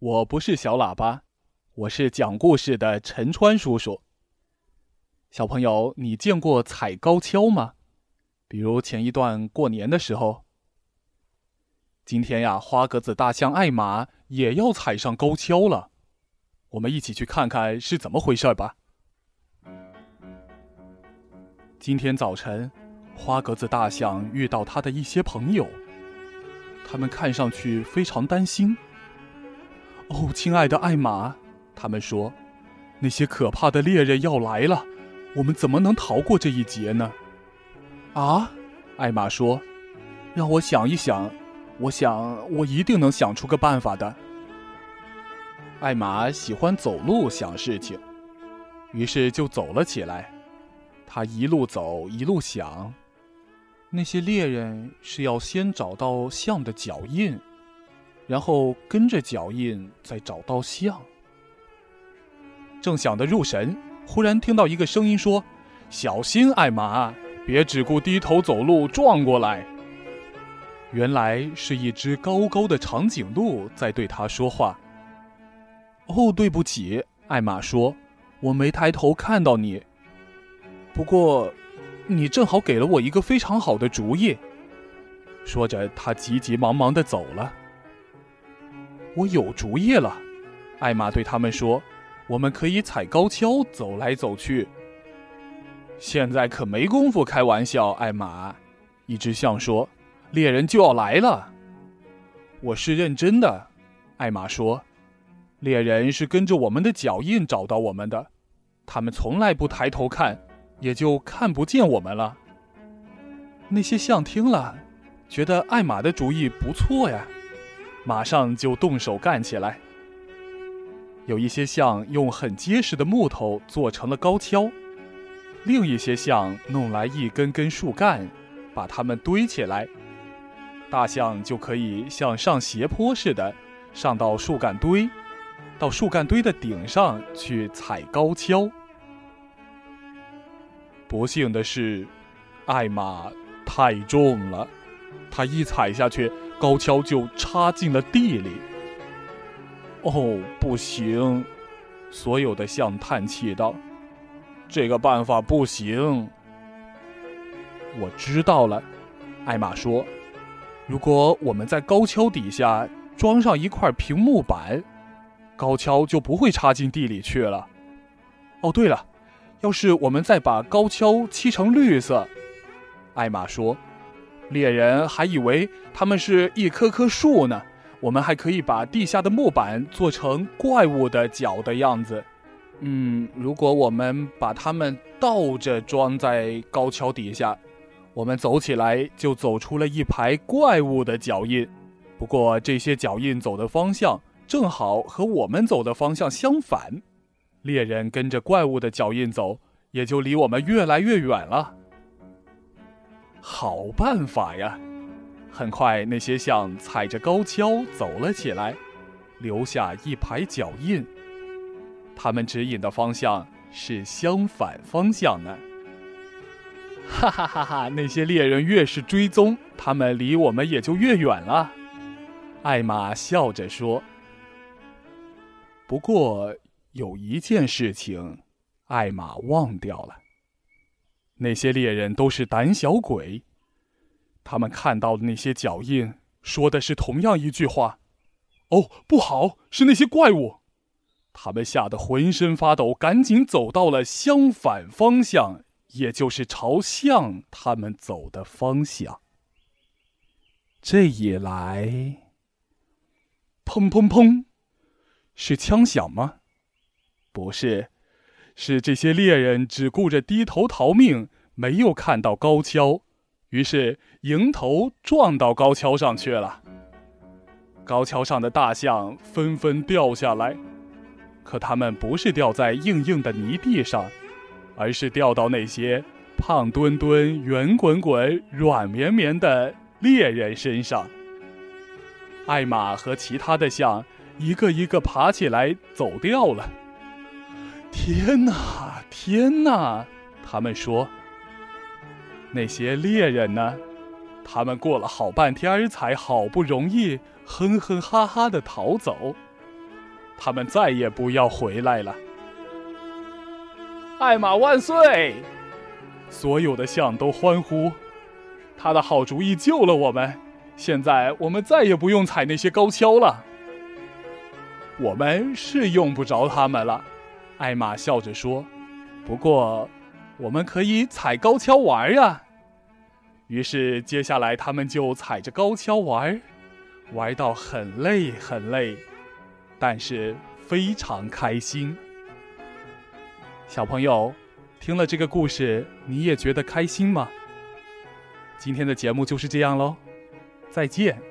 我不是小喇叭，我是讲故事的陈川叔叔。小朋友，你见过踩高跷吗？比如前一段过年的时候。今天呀，花格子大象艾玛也要踩上高跷了，我们一起去看看是怎么回事吧。今天早晨，花格子大象遇到他的一些朋友，他们看上去非常担心。哦，亲爱的艾玛，他们说，那些可怕的猎人要来了，我们怎么能逃过这一劫呢？啊，艾玛说，让我想一想，我想我一定能想出个办法的。艾玛喜欢走路想事情，于是就走了起来。他一路走一路想，那些猎人是要先找到象的脚印。然后跟着脚印再找到象。正想得入神，忽然听到一个声音说：“小心，艾玛，别只顾低头走路撞过来。”原来是一只高高的长颈鹿在对他说话。哦，对不起，艾玛说：“我没抬头看到你。不过，你正好给了我一个非常好的主意。”说着，他急急忙忙的走了。我有主意了，艾玛对他们说：“我们可以踩高跷走来走去。”现在可没工夫开玩笑，艾玛。一只象说：“猎人就要来了。”我是认真的，艾玛说：“猎人是跟着我们的脚印找到我们的，他们从来不抬头看，也就看不见我们了。”那些象听了，觉得艾玛的主意不错呀。马上就动手干起来。有一些象用很结实的木头做成了高跷，另一些象弄来一根根树干，把它们堆起来，大象就可以像上斜坡似的上到树干堆，到树干堆的顶上去踩高跷。不幸的是，艾玛太重了，他一踩下去。高跷就插进了地里。哦，不行！所有的象叹气道：“这个办法不行。”我知道了，艾玛说：“如果我们在高跷底下装上一块平木板，高跷就不会插进地里去了。”哦，对了，要是我们再把高跷漆成绿色，艾玛说。猎人还以为他们是一棵棵树呢。我们还可以把地下的木板做成怪物的脚的样子。嗯，如果我们把它们倒着装在高桥底下，我们走起来就走出了一排怪物的脚印。不过这些脚印走的方向正好和我们走的方向相反，猎人跟着怪物的脚印走，也就离我们越来越远了。好办法呀！很快，那些象踩着高跷走了起来，留下一排脚印。他们指引的方向是相反方向呢。哈哈哈哈！那些猎人越是追踪，他们离我们也就越远了。艾玛笑着说：“不过有一件事情，艾玛忘掉了。”那些猎人都是胆小鬼。他们看到的那些脚印，说的是同样一句话：“哦，不好，是那些怪物！”他们吓得浑身发抖，赶紧走到了相反方向，也就是朝向他们走的方向。这一来，砰砰砰，是枪响吗？不是。是这些猎人只顾着低头逃命，没有看到高跷，于是迎头撞到高跷上去了。高跷上的大象纷纷掉下来，可它们不是掉在硬硬的泥地上，而是掉到那些胖墩墩、圆滚滚、软绵绵的猎人身上。艾玛和其他的象一个一个爬起来走掉了。天哪，天哪！他们说。那些猎人呢？他们过了好半天儿才好不容易哼哼哈哈的逃走。他们再也不要回来了。艾玛万岁！所有的象都欢呼，他的好主意救了我们，现在我们再也不用踩那些高跷了。我们是用不着他们了，艾玛笑着说。不过，我们可以踩高跷玩呀。于是，接下来他们就踩着高跷玩，玩到很累很累，但是非常开心。小朋友，听了这个故事，你也觉得开心吗？今天的节目就是这样喽，再见。